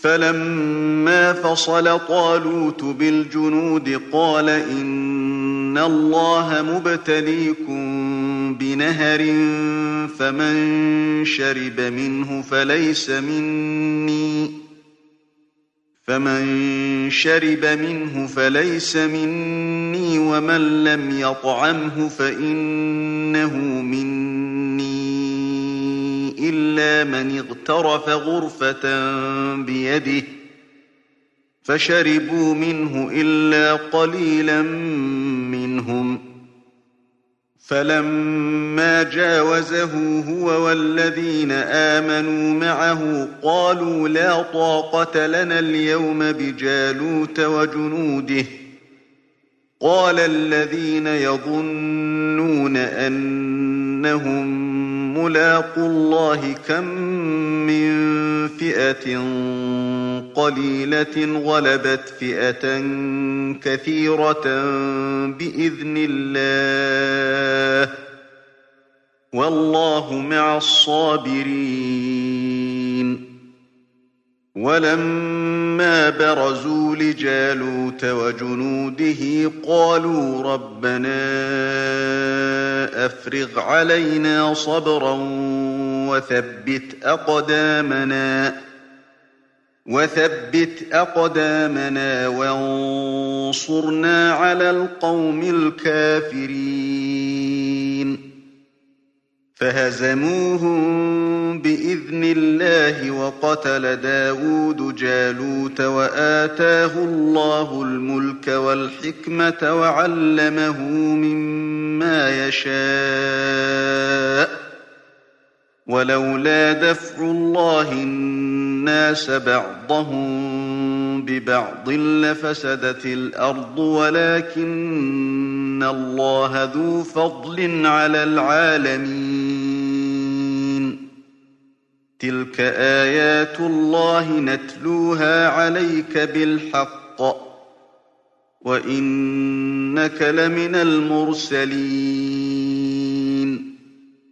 فَلَمَّا فَصَلَ طَالُوتُ بِالْجُنُودِ قَالَ إِنَّ اللَّهَ مُبْتَلِيكُم بِنَهَرٍ فَمَن شَرِبَ مِنْهُ فَلَيْسَ مِنِّي فمن شرب منه فليس مني ومن لم يطعمه فإنه مني إلا من اغترف غرفة بيده فشربوا منه إلا قليلا منهم. فلما جاوزه هو والذين آمنوا معه قالوا لا طاقة لنا اليوم بجالوت وجنوده. قال الذين يظنون أنهم ملاقوا الله كم من فئة قليلة غلبت فئة كثيرة بإذن الله. والله مع الصابرين. ولما برزوا لجالوت وجنوده قالوا ربنا أفرغ علينا صبرا وثبت أقدامنا وثبت أقدامنا وانصرنا على القوم الكافرين. فهزموهم بإذن الله وقتل داود جالوت وآتاه الله الملك والحكمة وعلمه مما يشاء. ولولا دفع الله الناس بعضهم ببعض لفسدت الأرض ولكن الله ذو فضل على العالمين. تلك آيات الله نتلوها عليك بالحق وإنك لمن المرسلين